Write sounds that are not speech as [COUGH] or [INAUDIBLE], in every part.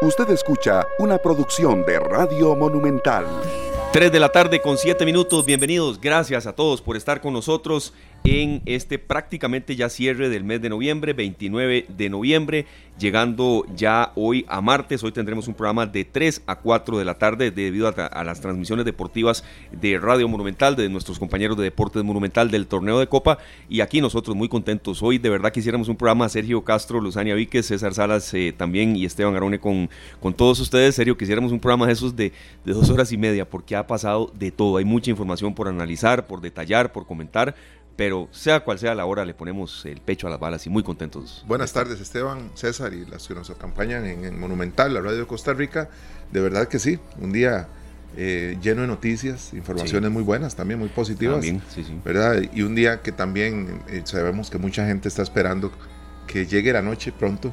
Usted escucha una producción de Radio Monumental. 3 de la tarde con 7 minutos. Bienvenidos. Gracias a todos por estar con nosotros en este prácticamente ya cierre del mes de noviembre, 29 de noviembre, llegando ya hoy a martes. Hoy tendremos un programa de 3 a 4 de la tarde debido a, las transmisiones deportivas de Radio Monumental, de nuestros compañeros de Deportes Monumental del torneo de Copa. Y aquí nosotros muy contentos. Hoy de verdad quisiéramos un programa Sergio Castro, Luzania Víquez, César Salas eh, también y Esteban Arone con, con todos ustedes. Serio, quisiéramos un programa de esos de dos horas y media porque ha pasado de todo. Hay mucha información por analizar, por detallar, por comentar pero sea cual sea la hora, le ponemos el pecho a las balas y muy contentos. Buenas tardes, Esteban, César y las que nos acompañan en, Monumental, la radio de Costa Rica. De verdad que sí, un día eh, lleno de noticias, informaciones muy buenas, también muy positivas. También, sí, sí. ¿verdad? Y un día que también eh, sabemos que mucha gente está esperando que llegue la noche pronto.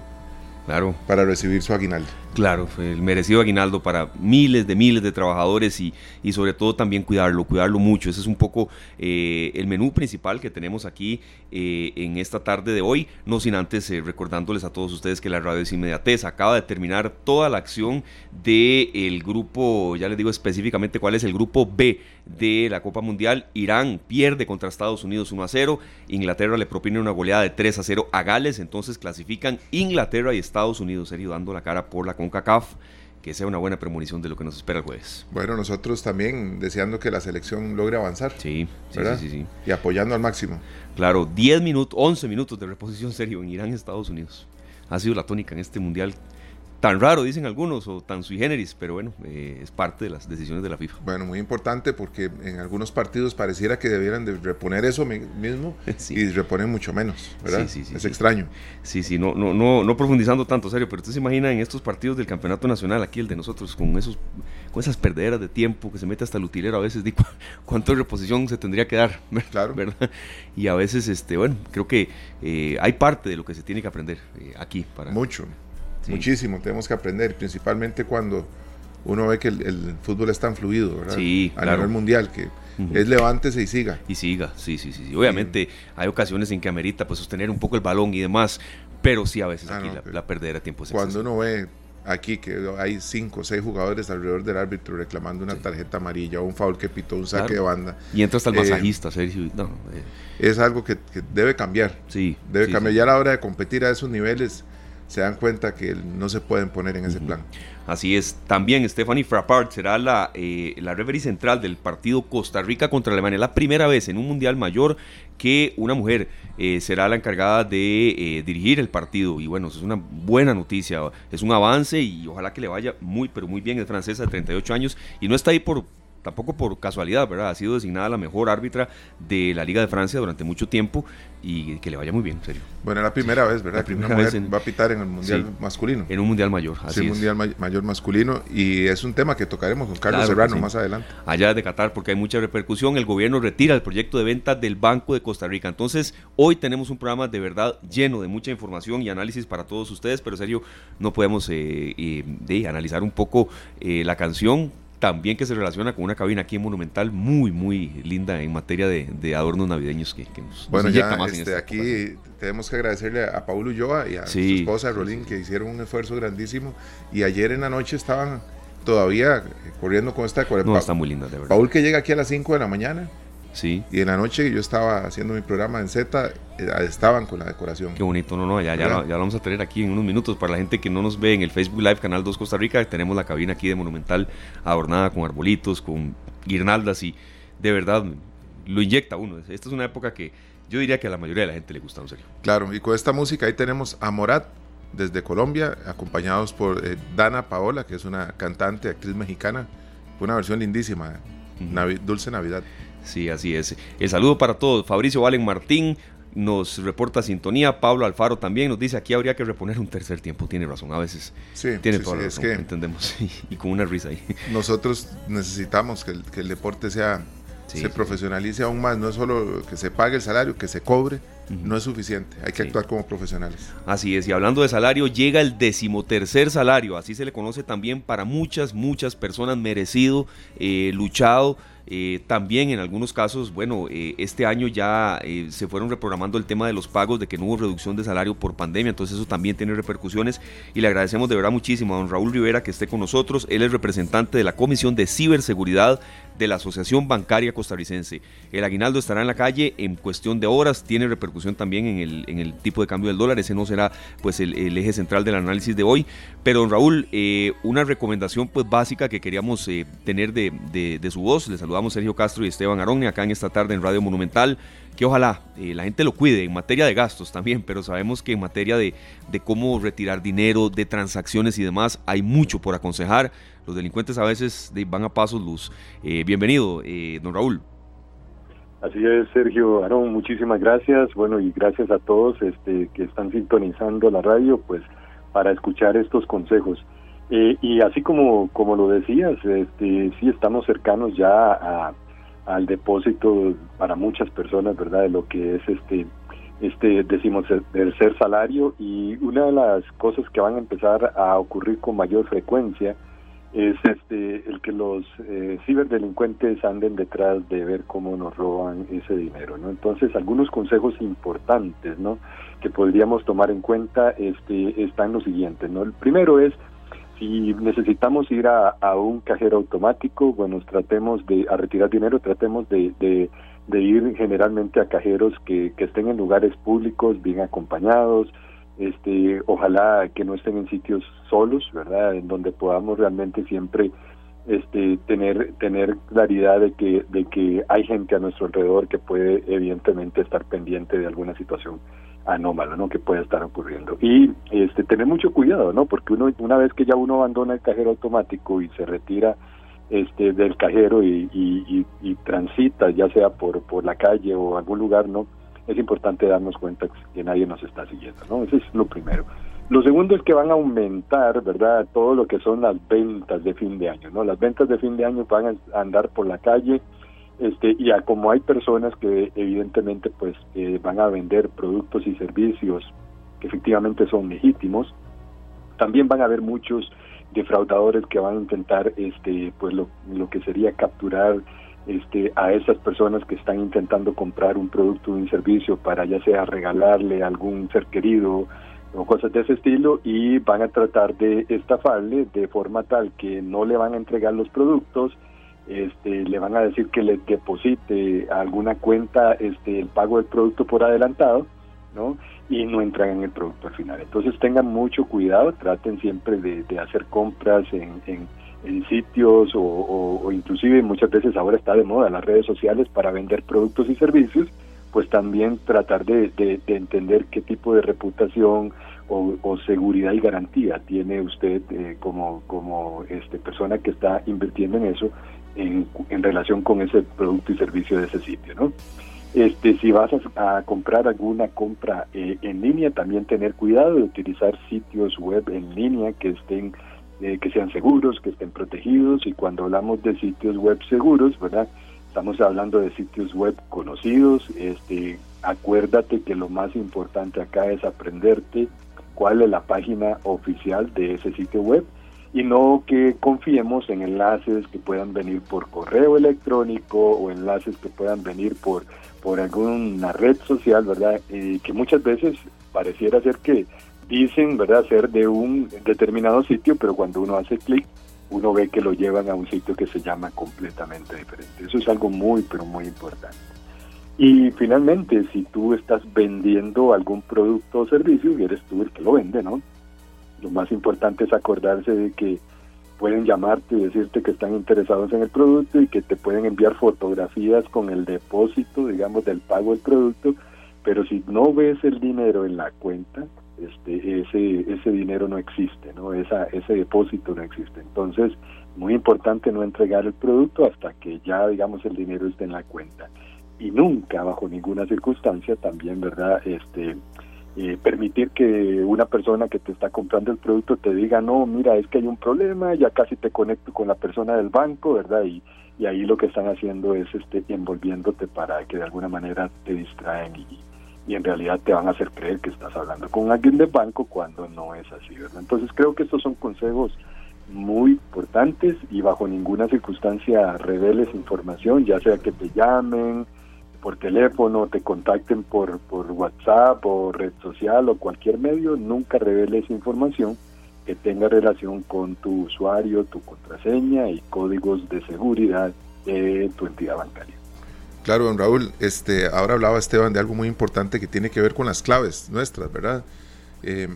Claro. Para recibir su aguinaldo. Claro, el merecido aguinaldo para miles de miles de trabajadores y, y sobre todo también cuidarlo, cuidarlo mucho. Ese es un poco eh, el menú principal que tenemos aquí eh, en esta tarde de hoy, no sin antes eh, recordándoles a todos ustedes que la radio es inmediatez. Acaba de terminar toda la acción del grupo, ya les digo específicamente cuál es el grupo B de la Copa Mundial. Irán pierde contra Estados Unidos 1 a 0, Inglaterra le propina una goleada de 3 a 0 a Gales, entonces clasifican Inglaterra y Estados Unidos, serio, dando la cara por la CONCACAF, que sea una buena premonición de lo que nos espera el jueves. Bueno, nosotros también deseando que la selección logre avanzar. Sí, sí, sí, sí, Y apoyando al máximo. Claro, 10 minutos, 11 minutos de reposición serio en Irán y Estados Unidos. Ha sido la tónica en este mundial tan raro, dicen algunos, o tan sui generis, pero bueno, eh, es parte de las decisiones de la FIFA. Bueno, muy importante porque en algunos partidos pareciera que debieran de reponer eso mismo [LAUGHS] y reponen mucho menos, ¿verdad? Sí, sí, es extraño. Sí, sí, no, no, no, no profundizando tanto, serio, pero usted se imagina en estos partidos del campeonato nacional, aquí el de nosotros, con esos, con esas perderas de tiempo que se mete hasta el utilero a veces, digo, [LAUGHS] ¿cuánto reposición se tendría que dar? [LAUGHS] Claro. ¿verdad? Y a veces, este, bueno, creo que eh, hay parte de lo que se tiene que aprender eh, aquí para. Mucho. Muchísimo, tenemos que aprender, principalmente cuando uno ve que el, fútbol es tan fluido, ¿verdad? Sí, a nivel mundial, que es levántese y siga. Y siga, sí, sí, sí. Obviamente hay ocasiones en que amerita pues sostener un poco el balón y demás, pero sí a veces ah, aquí la, la, perder a tiempo Cuando uno ve aquí que hay cinco o seis jugadores alrededor del árbitro reclamando una tarjeta amarilla o un foul que pitó un saque de banda. Y entra hasta el eh, masajista, Sergio. No, eh. Es algo que, debe cambiar. Sí. Debe cambiar. Ya a la hora de competir a esos niveles se dan cuenta que no se pueden poner en ese plan. Así es. También Stephanie Frappart será la, eh, la referee central del partido Costa Rica contra Alemania. La primera vez en un mundial mayor que una mujer eh, será la encargada de eh, dirigir el partido. Y bueno, eso es una buena noticia. Es un avance y ojalá que le vaya muy, pero muy bien. Es francesa de 38 años y no está ahí por tampoco por casualidad, ¿verdad? Ha sido designada la mejor árbitra de la Liga de Francia durante mucho tiempo y que le vaya muy bien, en serio. Bueno, la primera vez, ¿verdad? La primera vez va a pitar en el Mundial masculino. En un Mundial mayor, así sí, Mundial mayor masculino y es un tema que tocaremos con Carlos Serrano más adelante. Allá de Qatar, porque hay mucha repercusión, el gobierno retira el proyecto de venta del Banco de Costa Rica. Entonces, hoy tenemos un programa de verdad lleno de mucha información y análisis para todos ustedes, pero en serio, no podemos eh, eh, de analizar un poco eh, la canción también que se relaciona con una cabina aquí en Monumental muy, muy linda en materia de, adornos navideños que, nos, bueno, ya, este, aquí tenemos que agradecerle a Paulo Ulloa y a su esposa Rolín que hicieron un esfuerzo grandísimo. Y ayer en la noche estaban todavía corriendo con esta No, está muy linda, de verdad. Paul que llega aquí a las 5 de la mañana Sí. Y en la noche yo estaba haciendo mi programa en Z, eh, estaban con la decoración. Qué bonito, no, no, ya, ya, lo, vamos a tener aquí en unos minutos. Para la gente que no nos ve en el Facebook Live, Canal 2 Costa Rica, tenemos la cabina aquí de Monumental adornada con arbolitos, con guirnaldas y de verdad lo inyecta uno. Esta es una época que yo diría que a la mayoría de la gente le gusta, en serio. Claro, y con esta música ahí tenemos a Morat desde Colombia, acompañados por eh, Dana Paola, que es una cantante, actriz mexicana. Fue una versión lindísima, Dulce Navidad. Sí, así es. El saludo para todos. Fabricio Valen Martín nos reporta sintonía. Pablo Alfaro también nos dice aquí habría que reponer un tercer tiempo. Tiene razón, a veces. Sí, tiene toda razón, es que entendemos. [LAUGHS] y con una risa ahí. Nosotros necesitamos que el, deporte sea se profesionalice aún más. No es solo que se pague el salario, que se cobre. No es suficiente, hay que actuar como profesionales. Así es, y hablando de salario, llega el decimotercer salario, así se le conoce también para muchas, muchas personas, merecido, eh, luchado, Eh, también en algunos casos, bueno, eh, este año ya eh, se fueron reprogramando el tema de los pagos, de que no hubo reducción de salario por pandemia, entonces eso también tiene repercusiones y le agradecemos de verdad muchísimo a don Raúl Rivera que esté con nosotros. Él es representante de la Comisión de Ciberseguridad de la Asociación Bancaria Costarricense. El aguinaldo estará en la calle en cuestión de horas, tiene repercusión también en el, en el tipo de cambio del dólar, ese no será pues el, eje central del análisis de hoy. Pero don Raúl, una recomendación pues básica que queríamos tener de, de, su voz, le saludamos Sergio Castro y Esteban Arón acá en esta tarde en Radio Monumental, que ojalá eh, la gente lo cuide en materia de gastos también, pero sabemos que en materia de, de cómo retirar dinero, de transacciones y demás, hay mucho por aconsejar los delincuentes a veces van a pasos luz. Eh, bienvenido, eh, don Raúl. Así es, Sergio Aarón, muchísimas gracias. Bueno, y gracias a todos este, que están sintonizando la radio, pues para escuchar estos consejos. Eh, y así como, como lo decías, este, sí estamos cercanos ya a, al depósito para muchas personas, ¿verdad? De lo que es este, este decimos, tercer salario. Y una de las cosas que van a empezar a ocurrir con mayor frecuencia es este el que los eh, ciberdelincuentes anden detrás de ver cómo nos roban ese dinero no entonces algunos consejos importantes no que podríamos tomar en cuenta este están los siguientes no el primero es si necesitamos ir a, un cajero automático bueno tratemos de a retirar dinero tratemos de, de, de ir generalmente a cajeros que, que estén en lugares públicos bien acompañados este ojalá que no estén en sitios solos verdad en donde podamos realmente siempre este tener tener claridad de que de que hay gente a nuestro alrededor que puede evidentemente estar pendiente de alguna situación anómala no que pueda estar ocurriendo y este tener mucho cuidado no porque uno una vez que ya uno abandona el cajero automático y se retira este del cajero y, y, y transita ya sea por por la calle o algún lugar no es importante darnos cuenta que nadie nos está siguiendo, ¿no? Eso es lo primero. Lo segundo es que van a aumentar, ¿verdad? Todo lo que son las ventas de fin de año, ¿no? Las ventas de fin de año van a andar por la calle, este, y a como hay personas que evidentemente pues eh, van a vender productos y servicios que efectivamente son legítimos, también van a haber muchos defraudadores que van a intentar este pues lo, lo que sería capturar este, a esas personas que están intentando comprar un producto o un servicio para ya sea regalarle a algún ser querido o cosas de ese estilo y van a tratar de estafarle de forma tal que no le van a entregar los productos, este, le van a decir que le deposite alguna cuenta este, el pago del producto por adelantado, ¿no? Y no entran en el producto al final. Entonces tengan mucho cuidado, traten siempre de, hacer compras en, en en sitios o, inclusive muchas veces ahora está de moda las redes sociales para vender productos y servicios, pues también tratar de, entender qué tipo de reputación o, seguridad y garantía tiene usted eh, como, como este, persona que está invirtiendo en eso en, en relación con ese producto y servicio de ese sitio, ¿no? Este, si vas a, comprar alguna compra eh, en línea, también tener cuidado de utilizar sitios web en línea que estén eh, que sean seguros, que estén protegidos y cuando hablamos de sitios web seguros, ¿verdad? Estamos hablando de sitios web conocidos, este, acuérdate que lo más importante acá es aprenderte cuál es la página oficial de ese sitio web y no que confiemos en enlaces que puedan venir por correo electrónico o enlaces que puedan venir por por alguna red social, ¿verdad? y que muchas veces pareciera ser que dicen, ¿verdad?, ser de un determinado sitio, pero cuando uno hace clic, uno ve que lo llevan a un sitio que se llama completamente diferente. Eso es algo muy, pero muy importante. Y finalmente, si tú estás vendiendo algún producto o servicio y eres tú el que lo vende, ¿no? Lo más importante es acordarse de que pueden llamarte y decirte que están interesados en el producto y que te pueden enviar fotografías con el depósito, digamos, del pago del producto, pero si no ves el dinero en la cuenta, este, ese, ese dinero no existe, ¿no? Esa, ese depósito no existe. Entonces, muy importante no entregar el producto hasta que ya, digamos, el dinero esté en la cuenta. Y nunca, bajo ninguna circunstancia, también, ¿verdad? Este, eh, permitir que una persona que te está comprando el producto te diga, no, mira, es que hay un problema, ya casi te conecto con la persona del banco, ¿verdad? Y, y ahí lo que están haciendo es este, envolviéndote para que de alguna manera te distraen y, y en realidad te van a hacer creer que estás hablando con alguien de banco cuando no es así, ¿verdad? Entonces creo que estos son consejos muy importantes y bajo ninguna circunstancia reveles información, ya sea que te llamen por teléfono, te contacten por, por WhatsApp o red social o cualquier medio, nunca reveles información que tenga relación con tu usuario, tu contraseña y códigos de seguridad de tu entidad bancaria. Claro, don Raúl, este, ahora hablaba Esteban de algo muy importante que tiene que ver con las claves nuestras, ¿verdad? Eh,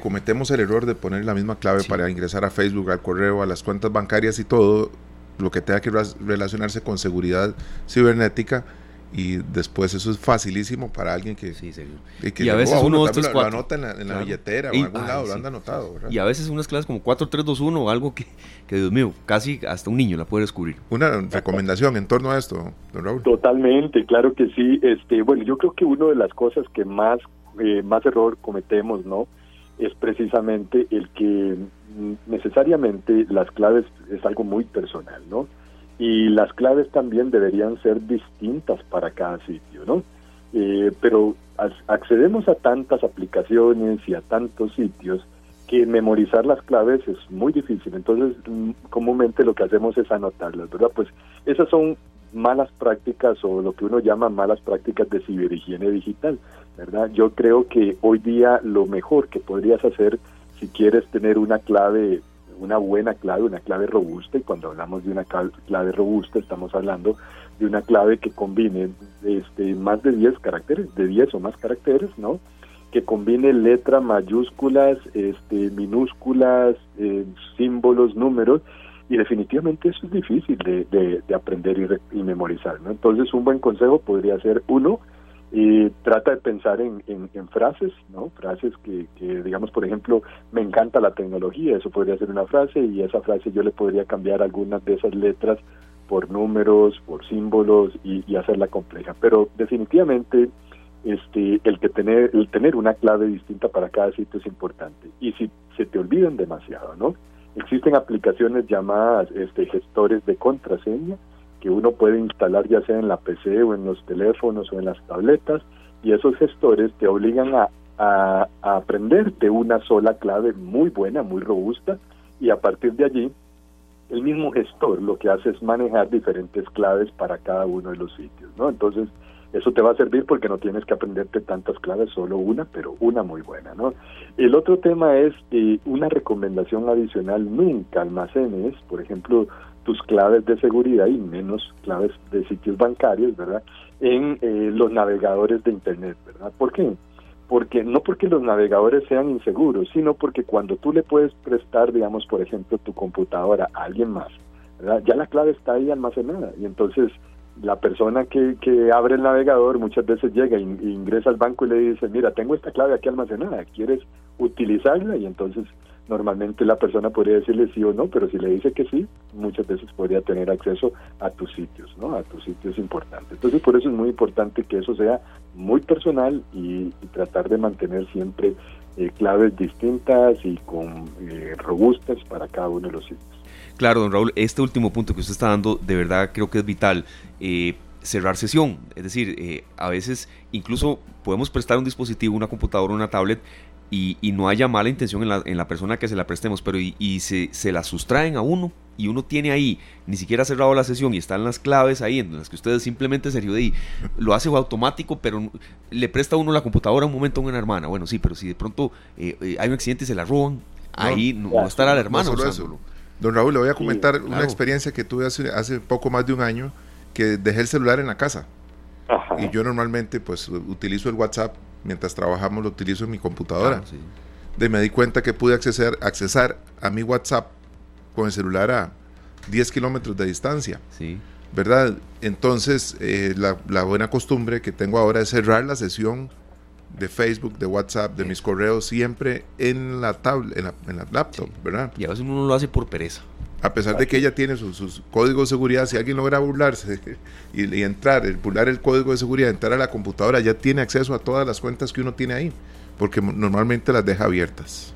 cometemos el error de poner la misma clave para ingresar a Facebook, al correo, a las cuentas bancarias y todo lo que tenga que relacionarse con seguridad cibernética y después eso es facilísimo para alguien que, sí, y, a veces uno, lo, lo, anota en la, billetera o en algún lado, lo anda anotado. Y a veces unas clases como 4321 o algo que, que, Dios mío, casi hasta un niño la puede descubrir. Una recomendación en torno a esto, don Raúl. Totalmente, claro que sí. Este, bueno, yo creo que una de las cosas que más, eh, más error cometemos, ¿no? es precisamente el que mm, necesariamente las claves es algo muy personal, ¿no? Y las claves también deberían ser distintas para cada sitio, ¿no? Eh, pero accedemos a tantas aplicaciones y a tantos sitios que memorizar las claves es muy difícil. Entonces, mm, comúnmente lo que hacemos es anotarlas, ¿verdad? Pues esas son malas prácticas o lo que uno llama malas prácticas de ciberhigiene digital, ¿verdad? Yo creo que hoy día lo mejor que podrías hacer si quieres tener una clave, una buena clave, una clave robusta, y cuando hablamos de una clave robusta estamos hablando de una clave que combine este, más de 10 caracteres, de 10 o más caracteres, ¿no? que combine letras, mayúsculas, este, minúsculas, eh, símbolos, números, y definitivamente eso es difícil de, aprender y, memorizar. ¿no? Entonces un buen consejo podría ser, uno, y trata de pensar en, frases, ¿no? Frases que, digamos, por ejemplo, me encanta la tecnología, eso podría ser una frase y esa frase yo le podría cambiar algunas de esas letras por números, por símbolos y, hacerla compleja. Pero definitivamente este, el que tener, el tener una clave distinta para cada sitio es importante. Y si se te olvidan demasiado, ¿no? Existen aplicaciones llamadas este, gestores de contraseña que uno puede instalar ya sea en la PC o en los teléfonos o en las tabletas y esos gestores te obligan a, a, a aprenderte una sola clave muy buena, muy robusta y a partir de allí el mismo gestor lo que hace es manejar diferentes claves para cada uno de los sitios, ¿no? Entonces, eso te va a servir porque no tienes que aprenderte tantas claves, solo una, pero una muy buena, ¿no? El otro tema es eh, una recomendación adicional, nunca almacenes, por ejemplo, tus claves de seguridad y menos claves de sitios bancarios, ¿verdad? En eh, los navegadores de Internet, ¿verdad? ¿Por qué? Porque no porque los navegadores sean inseguros, sino porque cuando tú le puedes prestar, digamos, por ejemplo, tu computadora a alguien más, ¿verdad? Ya la clave está ahí almacenada y entonces la persona que, que abre el navegador muchas veces llega e ingresa al banco y le dice, mira, tengo esta clave aquí almacenada, ¿quieres utilizarla? Y entonces normalmente la persona podría decirle sí o no, pero si le dice que sí, muchas veces podría tener acceso a tus sitios, ¿no? A tus sitios importantes. Entonces por eso es muy importante que eso sea muy personal y, tratar de mantener siempre eh, claves distintas y con eh, robustas para cada uno de los sitios. Claro, don Raúl, este último punto que usted está dando, de verdad creo que es vital. Eh, cerrar sesión, es decir, eh, a veces incluso podemos prestar un dispositivo, una computadora, una tablet y, no haya mala intención en la, en la, persona que se la prestemos, pero y, se, se, la sustraen a uno y uno tiene ahí, ni siquiera ha cerrado la sesión y están las claves ahí en las que ustedes simplemente se de lo hace automático, pero le presta a uno la computadora un momento a una hermana. Bueno, sí, pero si de pronto eh, hay un accidente y se la roban, ahí no, estará la hermana. Don Raúl, le voy a comentar una experiencia que tuve hace, hace poco más de un año, que dejé el celular en la casa. Y yo normalmente pues utilizo el WhatsApp, mientras trabajamos lo utilizo en mi computadora. De me di cuenta que pude accesar, accesar a mi WhatsApp con el celular a 10 kilómetros de distancia. Sí. ¿Verdad? Entonces, eh, la, la, buena costumbre que tengo ahora es cerrar la sesión de Facebook, de WhatsApp, de mis correos, siempre en la tablet, en la, en la laptop, ¿verdad? Y a veces uno lo hace por pereza. A pesar de que ella tiene sus, códigos de seguridad, si alguien logra burlarse [LAUGHS] y, entrar, el, burlar el código de seguridad, entrar a la computadora, ya tiene acceso a todas las cuentas que uno tiene ahí, porque normalmente las deja abiertas.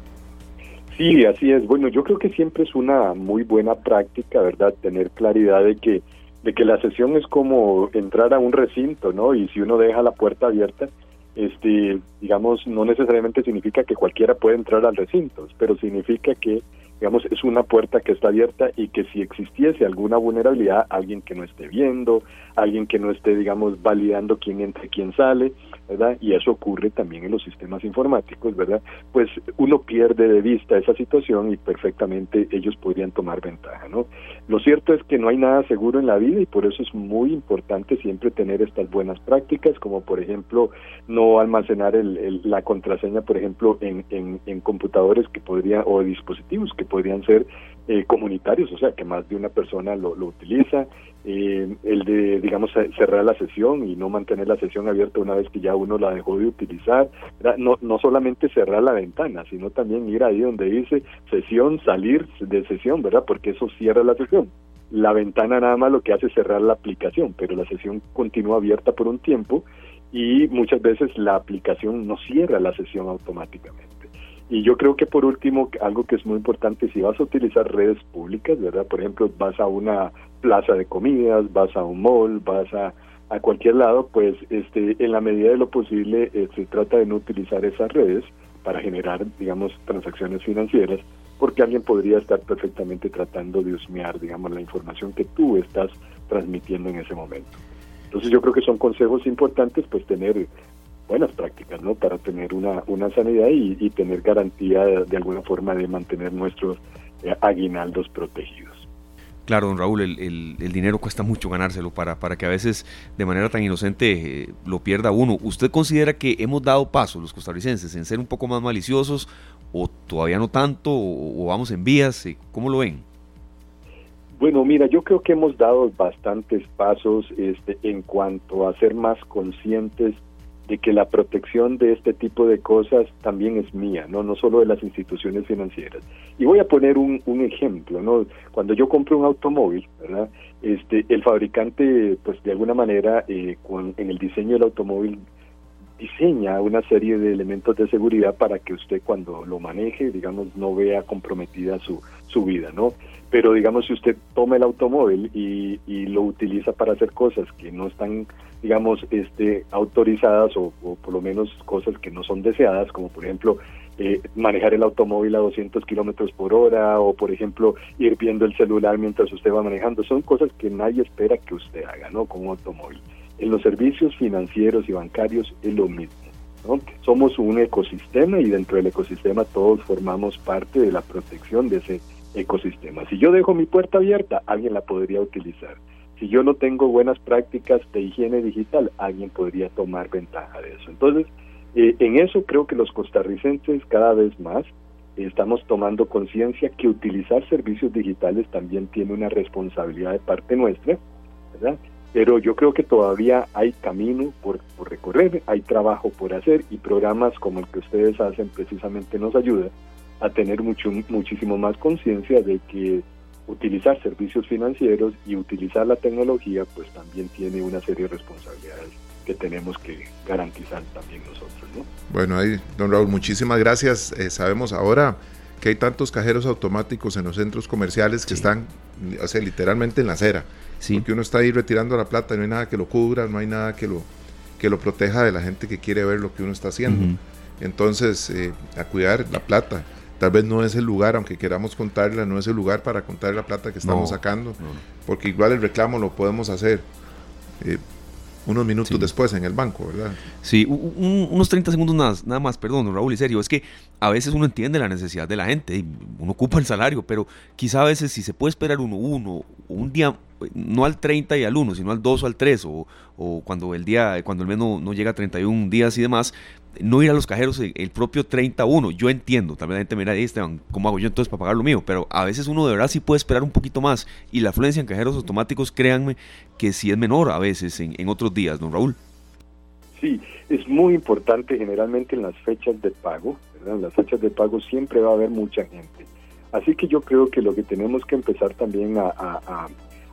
Sí, así es. Bueno, yo creo que siempre es una muy buena práctica, ¿verdad? Tener claridad de que de que la sesión es como entrar a un recinto, ¿no? Y si uno deja la puerta abierta, este digamos, no necesariamente significa que cualquiera puede entrar al recinto, pero significa que digamos, es una puerta que está abierta y que si existiese alguna vulnerabilidad, alguien que no esté viendo, alguien que no esté, digamos, validando quién entra y quién sale, ¿verdad? Y eso ocurre también en los sistemas informáticos, ¿verdad? Pues uno pierde de vista esa situación y perfectamente ellos podrían tomar ventaja, ¿no? Lo cierto es que no hay nada seguro en la vida y por eso es muy importante siempre tener estas buenas prácticas, como por ejemplo no almacenar el, la contraseña, por ejemplo, en, computadores que podrían, o dispositivos que podrían ser eh, comunitarios, o sea, que más de una persona lo, lo utiliza, eh, el de, digamos, cerrar la sesión y no mantener la sesión abierta una vez que ya uno la dejó de utilizar. No, no solamente cerrar la ventana, sino también ir ahí donde dice sesión, salir de sesión, ¿verdad? Porque eso cierra la sesión. La ventana nada más lo que hace es cerrar la aplicación, pero la sesión continúa abierta por un tiempo y muchas veces la aplicación no cierra la sesión automáticamente. Y yo creo que por último, algo que es muy importante, si vas a utilizar redes públicas, ¿verdad? Por ejemplo, vas a una plaza de comidas, vas a un mall, vas a, a cualquier lado, pues este, en la medida de lo posible eh, se trata de no utilizar esas redes para generar, digamos, transacciones financieras, porque alguien podría estar perfectamente tratando de husmear, digamos, la información que tú estás transmitiendo en ese momento. Entonces yo creo que son consejos importantes, pues tener buenas prácticas, ¿no? Para tener una, una sanidad y, tener garantía de, alguna forma de mantener nuestros eh, aguinaldos protegidos. Claro, don Raúl, el, dinero cuesta mucho ganárselo para, para que a veces de manera tan inocente eh, lo pierda uno. ¿Usted considera que hemos dado paso los costarricenses en ser un poco más maliciosos o todavía no tanto o, o vamos en vías? ¿Cómo lo ven? Bueno, mira, yo creo que hemos dado bastantes pasos este, en cuanto a ser más conscientes de que la protección de este tipo de cosas también es mía, no no solo de las instituciones financieras. Y voy a poner un, un ejemplo, ¿no? Cuando yo compro un automóvil. Este, el fabricante, pues de alguna manera, eh, en el diseño del automóvil diseña una serie de elementos de seguridad para que usted cuando lo maneje, digamos, no vea comprometida su, su vida, ¿no? Pero digamos, si usted toma el automóvil y, y lo utiliza para hacer cosas que no están digamos, este, autorizadas o, por lo menos cosas que no son deseadas, como por ejemplo eh, manejar el automóvil a 200 kilómetros por hora o por ejemplo ir viendo el celular mientras usted va manejando. Son cosas que nadie espera que usted haga, ¿no? Con un automóvil. En los servicios financieros y bancarios es lo mismo. ¿no? Somos un ecosistema y dentro del ecosistema todos formamos parte de la protección de ese ecosistema. Si yo dejo mi puerta abierta, alguien la podría utilizar si yo no tengo buenas prácticas de higiene digital, alguien podría tomar ventaja de eso. Entonces, eh, en eso creo que los costarricenses cada vez más estamos tomando conciencia que utilizar servicios digitales también tiene una responsabilidad de parte nuestra, ¿verdad? Pero yo creo que todavía hay camino por, por recorrer, hay trabajo por hacer y programas como el que ustedes hacen precisamente nos ayudan a tener mucho, muchísimo más conciencia de que utilizar servicios financieros y utilizar la tecnología, pues también tiene una serie de responsabilidades que tenemos que garantizar también nosotros. ¿no? Bueno, ahí, don Raúl, muchísimas gracias. Eh, sabemos ahora que hay tantos cajeros automáticos en los centros comerciales que están, o sea, literalmente en la acera. Sí. Porque uno está ahí retirando la plata y no hay nada que lo cubra, no hay nada que lo, que lo proteja de la gente que quiere ver lo que uno está haciendo. Entonces, eh, a cuidar la plata tal vez no es el lugar, aunque queramos contarla, no es el lugar para contar la plata que estamos sacando, porque igual el reclamo lo podemos hacer eh, unos minutos después en el banco, ¿verdad? Sí, unos 30 segundos nada, nada más, perdón, Raúl, y serio, es que a veces uno entiende la necesidad de la gente y uno ocupa el salario, pero quizá a veces si se puede esperar uno, uno, un día no al 30 y al 1, sino al 2 o al 3, o, o cuando el día, cuando el mes no, no, llega a 31 días y demás, no ir a los cajeros el, propio 31. Yo entiendo, también la gente me dirá, Esteban, ¿cómo hago yo entonces para pagar lo mío? Pero a veces uno de verdad sí puede esperar un poquito más, y la afluencia en cajeros automáticos, créanme, que sí es menor a veces en, en otros días, ¿no, Raúl? Sí, es muy importante generalmente en las fechas de pago, ¿verdad? En las fechas de pago siempre va a haber mucha gente. Así que yo creo que lo que tenemos que empezar también a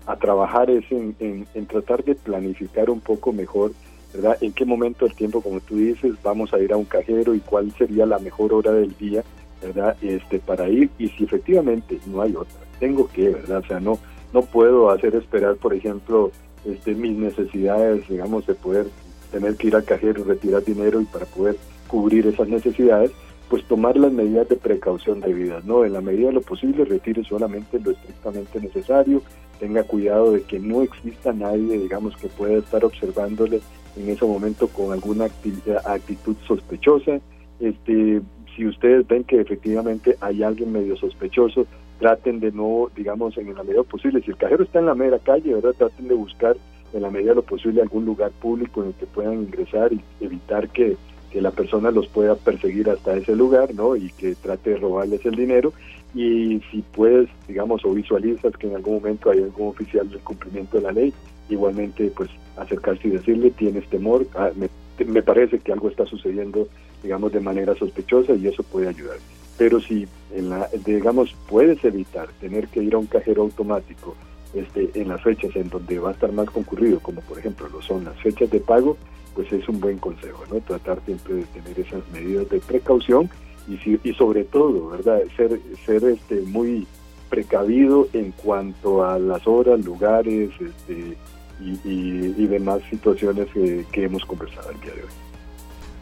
a trabajar es en, en, tratar de planificar un poco mejor, ¿verdad? En qué momento del tiempo, como tú dices, vamos a ir a un cajero y cuál sería la mejor hora del día, ¿verdad? Este, para ir y si efectivamente no hay otra, tengo que, ¿verdad? O sea, no, no puedo hacer esperar, por ejemplo, este, mis necesidades, digamos, de poder tener que ir al cajero, retirar dinero y para poder cubrir esas necesidades, pues tomar las medidas de precaución debidas, ¿no? En la medida de lo posible retire solamente lo estrictamente necesario, tenga cuidado de que no exista nadie, digamos, que pueda estar observándole en ese momento con alguna actitud sospechosa. Este, si ustedes ven que efectivamente hay alguien medio sospechoso, traten de no, digamos, en la medida posible, si el cajero está en la mera calle, ¿verdad? Traten de buscar en la medida de lo posible algún lugar público en el que puedan ingresar y evitar que que la persona los pueda perseguir hasta ese lugar, ¿no? Y que trate de robarles el dinero. Y si puedes, digamos, o visualizas que en algún momento hay algún oficial del cumplimiento de la ley, igualmente, pues, acercarse y decirle, tienes temor, ah, me, parece que algo está sucediendo, digamos, de manera sospechosa y eso puede ayudar. Pero si, en la, digamos, puedes evitar tener que ir a un cajero automático este, en las fechas en donde va a estar más concurrido, como por ejemplo lo son las fechas de pago, pues es un buen consejo, ¿no? Tratar siempre de tener esas medidas de precaución y, y sobre todo, ¿verdad? Ser, ser este, muy precavido en cuanto a las horas, lugares este, y, demás situaciones que, hemos conversado el día de hoy.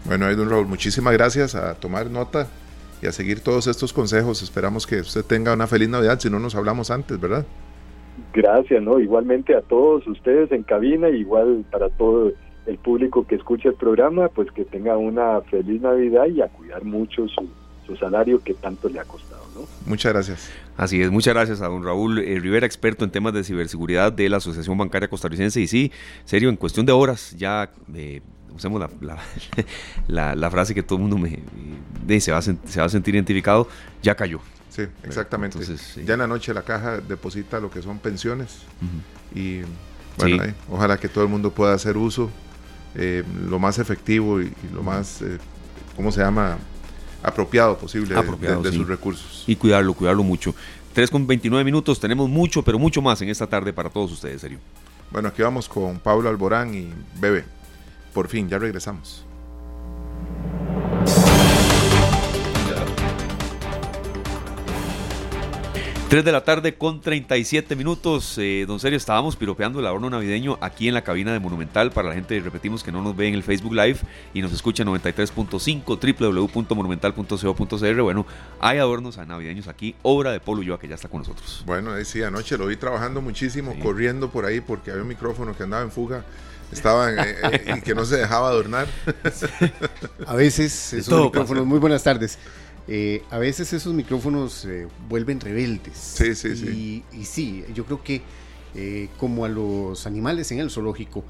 Bueno, don Raúl, muchísimas gracias a tomar nota y a seguir todos estos consejos. Esperamos que usted tenga una feliz Navidad, si no nos hablamos antes, ¿verdad? Gracias, ¿no? Igualmente a todos ustedes en cabina, igual para todo el público que escucha el programa, pues que tenga una feliz Navidad y a cuidar mucho su, salario que tanto le ha costado. ¿no? Muchas gracias. Así es, muchas gracias a don Raúl eh, Rivera, experto en temas de ciberseguridad de la Asociación Bancaria Costarricense. Y sí, serio, en cuestión de horas ya... Eh, usemos la, la, [LAUGHS] frase que todo el mundo me dice, se va, a, se va a sentir identificado, ya cayó. Sí, exactamente. Ya en la noche la caja deposita lo que son pensiones y bueno, ojalá que todo el mundo pueda hacer uso eh, lo más efectivo y, lo más, eh, ¿cómo se llama? Apropiado posible de, sus recursos. Y cuidarlo, cuidarlo mucho. 3 con 29 minutos, tenemos mucho, pero mucho más en esta tarde para todos ustedes, serio. Bueno, aquí vamos con Pablo Alborán y Bebe. Por fin, ya regresamos. 3 de la tarde con 37 minutos. Eh, don Serio, estábamos piropeando el adorno navideño aquí en la cabina de Monumental. Para la gente, repetimos, que no nos ve en el Facebook Live y nos escucha en 93.5 www.monumental.co.cr. Bueno, hay adornos navideños aquí, obra de Polo Yoa, que ya está con nosotros. Bueno, sí, anoche lo vi trabajando muchísimo, corriendo por ahí porque había un micrófono que andaba en fuga estaba eh, eh, y que no se dejaba adornar. [LAUGHS] A veces esos micrófonos, muy buenas tardes. Eh, a veces esos micrófonos eh, vuelven rebeldes. Sí, sí, y, sí. Y sí, yo creo que eh, como a los animales en el zoológico,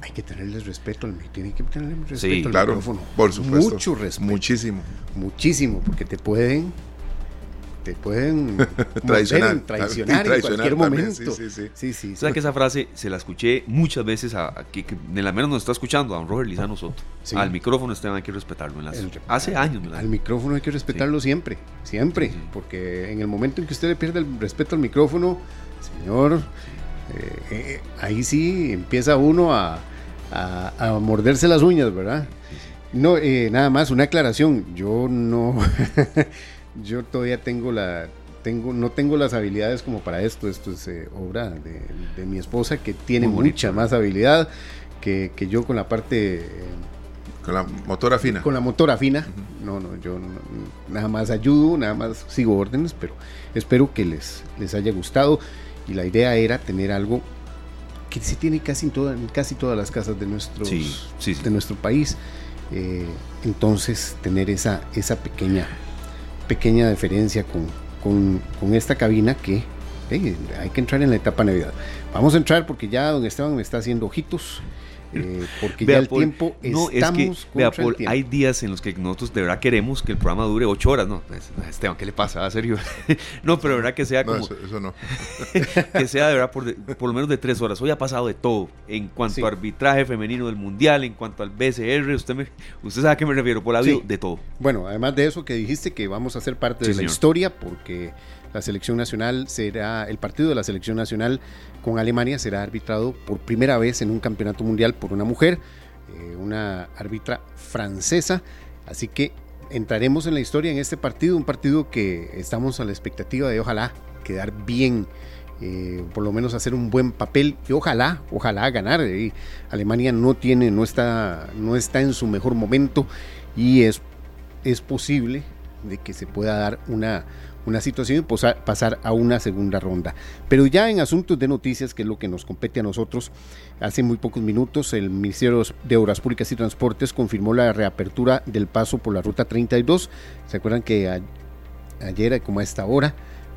hay que tenerles respeto al tiene que tenerles respeto al micrófono. Por supuesto. Mucho respeto. Muchísimo. Muchísimo, porque te pueden te pueden [LAUGHS] traicionar, traicionar, en cualquier momento. Sí, sí, sí. sí, O sea que esa frase se la escuché muchas veces a, que, de la menos nos está escuchando a don Robert Lizano Soto. Al micrófono Esteban hay que respetarlo. hace años. Al micrófono hay que respetarlo siempre, siempre, porque en el momento en que usted le pierde el respeto al micrófono, señor, eh, eh, ahí sí empieza uno a, a, morderse las uñas, ¿verdad? No, eh, nada más, una aclaración. Yo no, [LAUGHS] yo todavía tengo la tengo no tengo las habilidades como para esto. Esto es eh, obra de, mi esposa que tiene mucha más habilidad que, yo con la parte eh, con la motora fina. con la motora fina. No no yo nada más ayudo nada más sigo órdenes pero espero que les les haya gustado. Y la idea era tener algo que se tiene casi en, casi todas las casas de nuestros de nuestro país. Eh, entonces tener esa esa pequeña pequeña diferencia con, con, esta cabina que hay que entrar en la etapa Navidad. Vamos a entrar porque ya don Esteban me está haciendo ojitos. Eh, porque ya el tiempo no, estamos es que, hay días en los que nosotros de verdad queremos que el programa dure ocho horas, ¿no? Pues, Esteban, ¿qué le pasa? ¿A serio? [LAUGHS] no, pero de verdad que sea como... eso, no. [LAUGHS] que sea de verdad por, por, lo menos de tres horas. Hoy ha pasado de todo. En cuanto a arbitraje femenino del Mundial, en cuanto al BCR, usted, me, usted sabe a qué me refiero, por la vida, de todo. Bueno, además de eso que dijiste que vamos a ser parte de la historia, porque la selección nacional será, el partido de la selección nacional con Alemania será arbitrado por primera vez en un campeonato mundial por una mujer, eh, una árbitra francesa. Así que entraremos en la historia en este partido, un partido que estamos a la expectativa de ojalá quedar bien. Eh, por lo menos hacer un buen papel y ojalá, ojalá ganar. Eh, Alemania no tiene, no está, no está en su mejor momento y es, es posible de que se pueda dar una, una situación y pasar a una segunda ronda. Pero ya en asuntos de noticias, que es lo que nos compete a nosotros, hace muy pocos minutos el Ministerio de Obras Públicas y Transportes confirmó la reapertura del paso por la Ruta 32. ¿Se acuerdan que ayer, como a esta hora,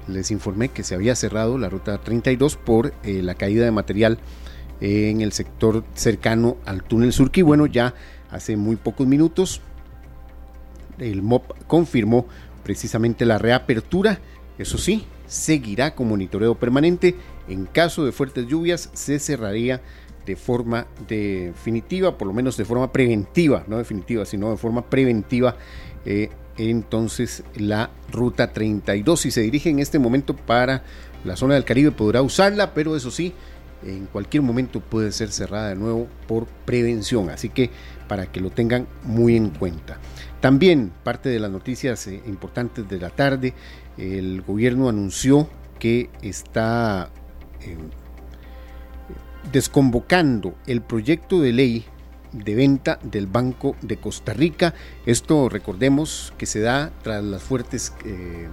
les informé que se había cerrado la Ruta 32 por eh, la caída de material en el sector cercano al túnel Surquí? Bueno, ya hace muy pocos minutos el MOP confirmó precisamente la reapertura. Eso sí, seguirá con monitoreo permanente. En caso de fuertes lluvias, se cerraría de forma definitiva, por lo menos de forma preventiva, no definitiva, sino de forma preventiva. Eh, entonces la ruta 32, si se dirige en este momento para la zona del Caribe, podrá usarla, pero eso sí, en cualquier momento puede ser cerrada de nuevo por prevención. Así que para que lo tengan muy en cuenta. También parte de las noticias eh, importantes de la tarde, el gobierno anunció que está em, desconvocando el proyecto de ley de venta del Banco de Costa Rica. Esto recordemos que se da tras las fuertes eh,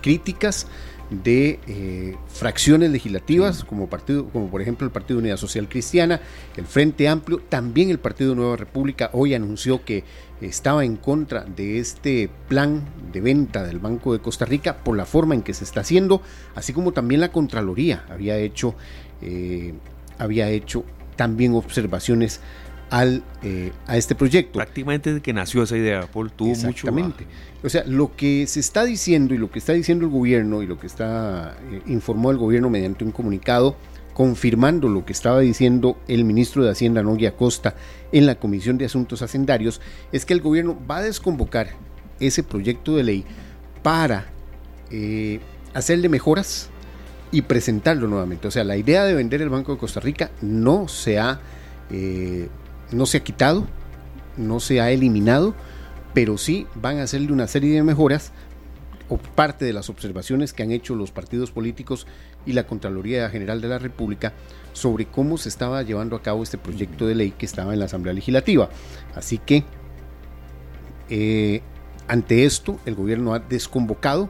críticas de eh, fracciones legislativas como partido como por ejemplo el Partido Unidad Social Cristiana, el Frente Amplio, también el Partido Nueva República hoy anunció que estaba en contra de este plan de venta del Banco de Costa Rica por la forma en que se está haciendo, así como también la Contraloría había hecho, eh, había hecho también observaciones al, eh, a este proyecto. Prácticamente desde que nació esa idea, Paul, tuvo Exactamente. O sea, lo que se está diciendo y lo que está diciendo el gobierno y lo que está eh, informó el gobierno mediante un comunicado confirmando lo que estaba diciendo el ministro de Hacienda, Noguia Acosta, en la Comisión de Asuntos Hacendarios, es que el gobierno va a desconvocar ese proyecto de ley para eh, hacerle mejoras y presentarlo nuevamente. O sea, la idea de vender el Banco de Costa Rica no se ha, eh, no se ha quitado, no se ha eliminado, pero sí van a hacerle una serie de mejoras o parte de las observaciones que han hecho los partidos políticos y la Contraloría General de la República sobre cómo se estaba llevando a cabo este proyecto de ley que estaba en la Asamblea Legislativa. Así que, eh, ante esto, el gobierno ha desconvocado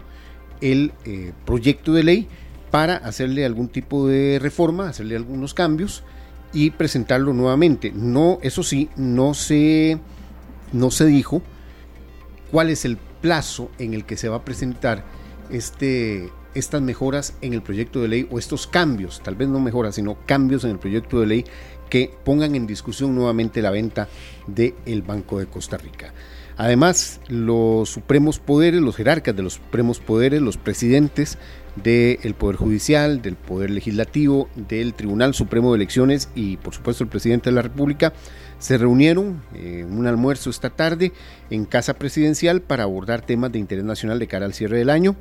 el eh, proyecto de ley para hacerle algún tipo de reforma, hacerle algunos cambios y presentarlo nuevamente. No, eso sí, no se, no se dijo cuál es el plazo en el que se va a presentar este, estas mejoras en el proyecto de ley o estos cambios, tal vez no mejoras, sino cambios en el proyecto de ley que pongan en discusión nuevamente la venta del el Banco de Costa Rica. Además, los supremos poderes, los jerarcas de los supremos poderes, los presidentes del Poder Judicial, del Poder Legislativo, del Tribunal Supremo de Elecciones y por supuesto el presidente de la República se reunieron en un almuerzo esta tarde en Casa Presidencial para abordar temas de interés nacional de cara al cierre del año.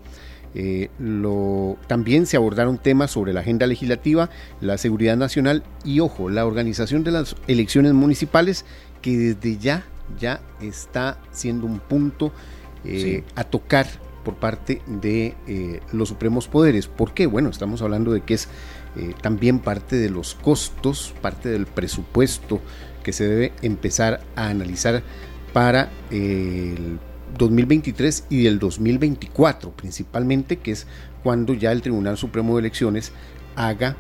Eh, lo, también se abordaron temas sobre la agenda legislativa, la seguridad nacional y, ojo, la organización de las elecciones municipales que desde ya, ya está siendo un punto eh, a tocar por parte de eh, los supremos poderes. ¿Por qué? Bueno, estamos hablando de que es también parte de los costos, parte del presupuesto que se debe empezar a analizar para el 2023 y del 2024 principalmente, que es cuando ya el Tribunal Supremo de Elecciones haga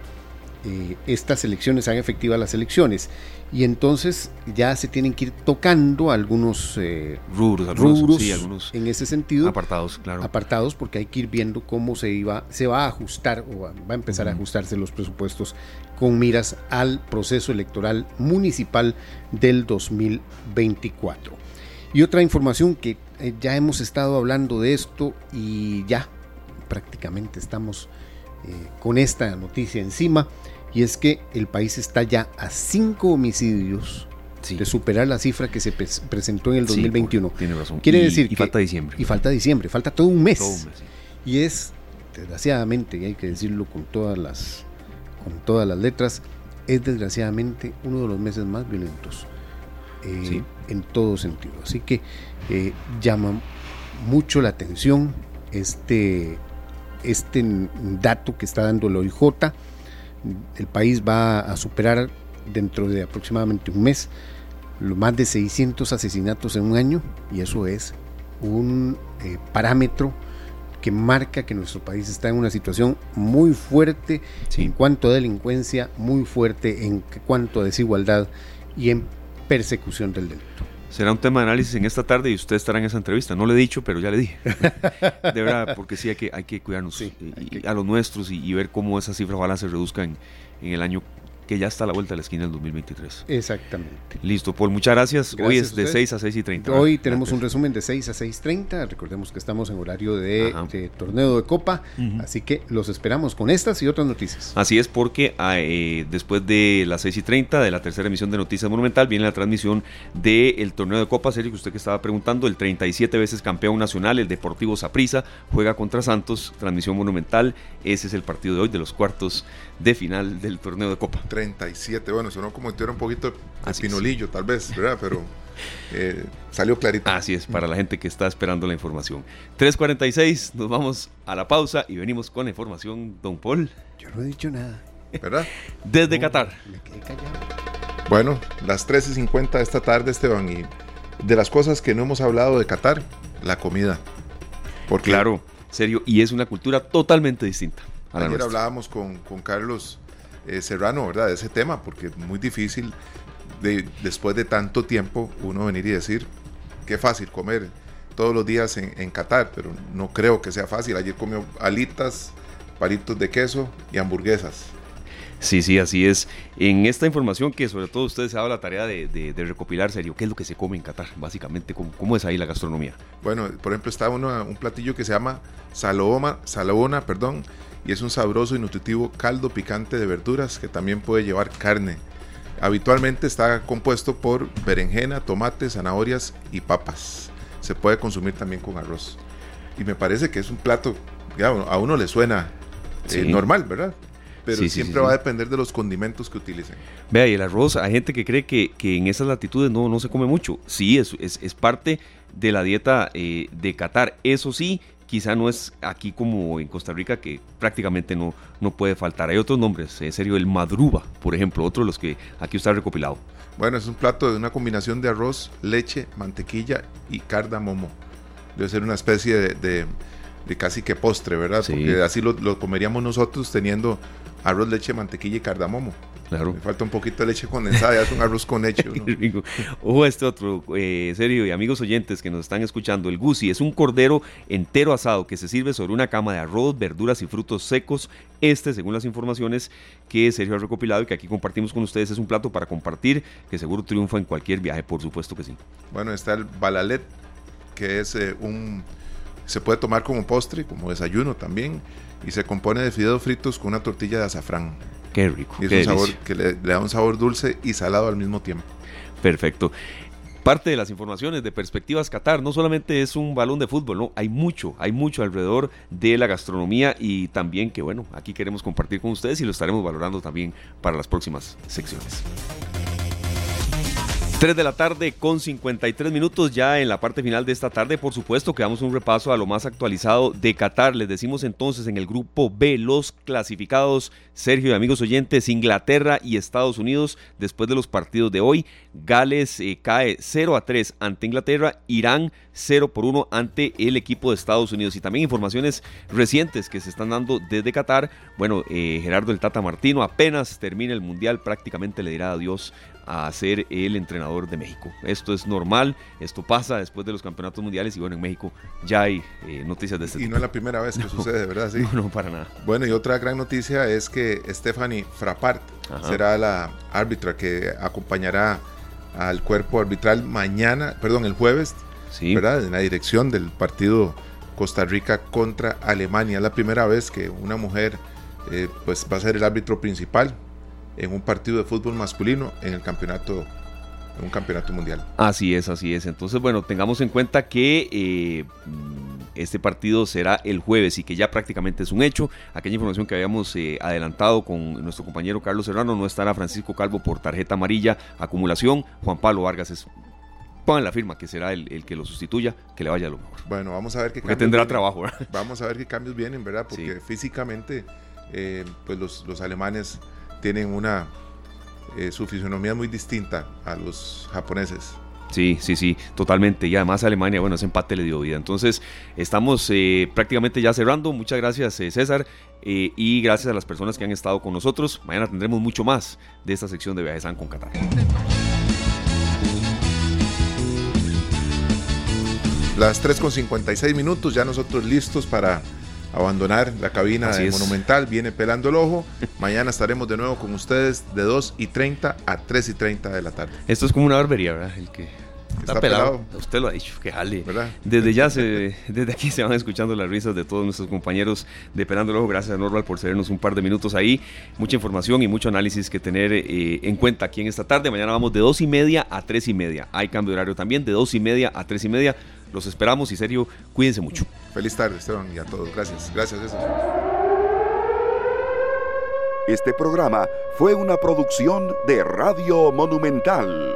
eh, estas elecciones, haga efectivas las elecciones. Y entonces ya se tienen que ir tocando algunos eh, rubros, algunos, en ese sentido. Apartados, claro. Apartados porque hay que ir viendo cómo se, iba, se va a ajustar o va a empezar a ajustarse los presupuestos con miras al proceso electoral municipal del 2024. Y otra información que eh, ya hemos estado hablando de esto y ya prácticamente estamos eh, con esta noticia encima, y es que el país está ya a cinco homicidios de superar la cifra que se presentó en el 2021. tiene razón. Quiere decir y falta diciembre. Y falta diciembre, falta todo un mes. Y es, desgraciadamente, y hay que decirlo con todas las con todas las letras, es desgraciadamente uno de los meses más violentos eh, en todo sentido. Así que eh, llama mucho la atención este, este dato que está dando el OIJ. El país va a superar dentro de aproximadamente un mes más de 600 asesinatos en un año y eso es un eh, parámetro que marca que nuestro país está en una situación muy fuerte en cuanto a delincuencia, muy fuerte en cuanto a desigualdad y en persecución del delito. Será un tema de análisis en esta tarde y usted estará en esa entrevista. No le he dicho, pero ya le dije. [LAUGHS] de verdad, porque sí hay que, hay que cuidarnos a los nuestros y, ver cómo esa cifra ojalá se reduzca en, en el año que ya está a la vuelta de la esquina del 2023. Exactamente. Listo, Paul, muchas gracias. Hoy es de 6 a 6 y 30. Hoy tenemos un resumen de 6 a 6.30. Recordemos que estamos en horario de, torneo de Copa, así que los esperamos con estas y otras noticias. Así es, porque ah, eh, después de las 6 y 30 de la tercera emisión de Noticias Monumental viene la transmisión del torneo de Copa, serio que usted que estaba preguntando, el 37 veces campeón nacional, el Deportivo Saprissa, juega contra Santos, transmisión monumental. Ese es el partido de hoy de los cuartos de final del torneo de Copa. 37, bueno, sonó como si un poquito de pinolillo, tal vez, ¿verdad? Pero [LAUGHS] eh, salió clarito. Así es, para la gente que está esperando la información. 3.46, nos vamos a la pausa y venimos con la información, don Paul. Yo no he dicho nada. ¿Verdad? [LAUGHS] Desde Qatar. Bueno, las 13.50 de esta tarde, Esteban, y de las cosas que no hemos hablado de Qatar, la comida. Porque claro, serio, y es una cultura totalmente distinta. Ayer hablábamos con, Carlos eh, Serrano, ¿verdad? De ese tema, porque es muy difícil de, después de tanto tiempo uno venir y decir, qué fácil comer todos los días en, en Qatar, pero no creo que sea fácil. Ayer comió alitas, palitos de queso y hamburguesas. Sí, sí, así es. En esta información que sobre todo ustedes se ha dado la tarea de, recopilar, serio, ¿qué es lo que se come en Qatar? Básicamente, ¿cómo, es ahí la gastronomía? Bueno, por ejemplo, está uno, un platillo que se llama saloma, salabona, perdón, y es un sabroso y nutritivo caldo picante de verduras que también puede llevar carne. Habitualmente está compuesto por berenjena, tomate, zanahorias y papas. Se puede consumir también con arroz. Y me parece que es un plato, ya, a uno le suena eh, normal, ¿verdad? Pero siempre va a depender de los condimentos que utilicen. Vea, y el arroz, hay gente que cree que, en esas latitudes no, no se come mucho. Sí, es, es, parte de la dieta eh, de Qatar. Eso sí, quizá no es aquí como en Costa Rica que prácticamente no, no puede faltar. Hay otros nombres, en serio, el madruba, por ejemplo, otro de los que aquí está recopilado. Bueno, es un plato de una combinación de arroz, leche, mantequilla y cardamomo. Debe ser una especie de, casi que postre, ¿verdad? Porque así lo, lo, comeríamos nosotros teniendo arroz, leche, mantequilla y cardamomo. Claro. Me falta un poquito de leche condensada, ya es un arroz con leche. [LAUGHS] Ojo este otro, eh, serio, y amigos oyentes que nos están escuchando, el gusi es un cordero entero asado que se sirve sobre una cama de arroz, verduras y frutos secos. Este, según las informaciones que Sergio ha recopilado y que aquí compartimos con ustedes, es un plato para compartir que seguro triunfa en cualquier viaje, por supuesto que sí. Bueno, está el balalet, que es eh, un... se puede tomar como postre, como desayuno también, y se compone de fideos fritos con una tortilla de azafrán. Qué rico. Y es un sabor que le, da un sabor dulce y salado al mismo tiempo. Perfecto parte de las informaciones de Perspectivas Qatar no solamente es un balón de fútbol, no, hay mucho, hay mucho alrededor de la gastronomía y también que bueno, aquí queremos compartir con ustedes y lo estaremos valorando también para las próximas secciones. 3 de la tarde con 53 minutos ya en la parte final de esta tarde. Por supuesto que damos un repaso a lo más actualizado de Qatar. Les decimos entonces en el grupo B los clasificados, Sergio y amigos oyentes, Inglaterra y Estados Unidos después de los partidos de hoy. Gales eh, cae 0 a 3 ante Inglaterra, Irán 0 por 1 ante el equipo de Estados Unidos. Y también informaciones recientes que se están dando desde Qatar. Bueno, eh, Gerardo el Tata Martino apenas termina el Mundial, prácticamente le dirá adiós a ser el entrenador de México. Esto es normal, esto pasa después de los campeonatos mundiales y bueno, en México ya hay eh, noticias de este tipo. Y no es la primera vez que [LAUGHS] sucede, ¿verdad? Sí. No, no, para nada. Bueno, y otra gran noticia es que Stephanie Frappart será la árbitra que acompañará al cuerpo arbitral mañana, perdón, el jueves, ¿verdad? En la dirección del partido Costa Rica contra Alemania. Es la primera vez que una mujer eh, pues va a ser el árbitro principal en un partido de fútbol masculino en el campeonato en un campeonato mundial. Así es, así es. Entonces, bueno, tengamos en cuenta que eh, este partido será el jueves y que ya prácticamente es un hecho. Aquella información que habíamos eh, adelantado con nuestro compañero Carlos Serrano, no estará Francisco Calvo por tarjeta amarilla, acumulación. Juan Pablo Vargas es pongan la firma que será el, que lo sustituya, que le vaya lo mejor. Bueno, vamos a ver qué cambios. tendrá trabajo, ¿verdad? Vamos a ver qué cambios vienen, ¿verdad? Porque físicamente, eh, pues los, los alemanes tienen una eh, su fisionomía es muy distinta a los japoneses. Sí, sí, sí, totalmente. Y además Alemania, bueno, ese empate le dio vida. Entonces, estamos eh, prácticamente ya cerrando. Muchas gracias, eh, César. y gracias a las personas que han estado con nosotros. Mañana tendremos mucho más de esta sección de Viajes con Qatar. Las 3.56 minutos, ya nosotros listos para abandonar la cabina de Monumental, viene pelando el ojo. Mañana estaremos de nuevo con ustedes de 2 y 30 a 3 y 30 de la tarde. Esto es como una barbería, ¿verdad? El que está, pelado. Usted lo ha dicho, que jale. Desde ya, se, [LAUGHS] desde aquí se van escuchando las risas de todos nuestros compañeros de Pelando el Ojo. Gracias a Norval por cedernos un par de minutos ahí. Mucha información y mucho análisis que tener eh, en cuenta aquí en esta tarde. Mañana vamos de 2 y media a 3 y media. Hay cambio de horario también, de 2 y media a 3 y media. Los esperamos y serio, cuídense mucho. Feliz tarde, Esteban, y a todos. Gracias. Gracias, Este programa fue una producción de Radio Monumental.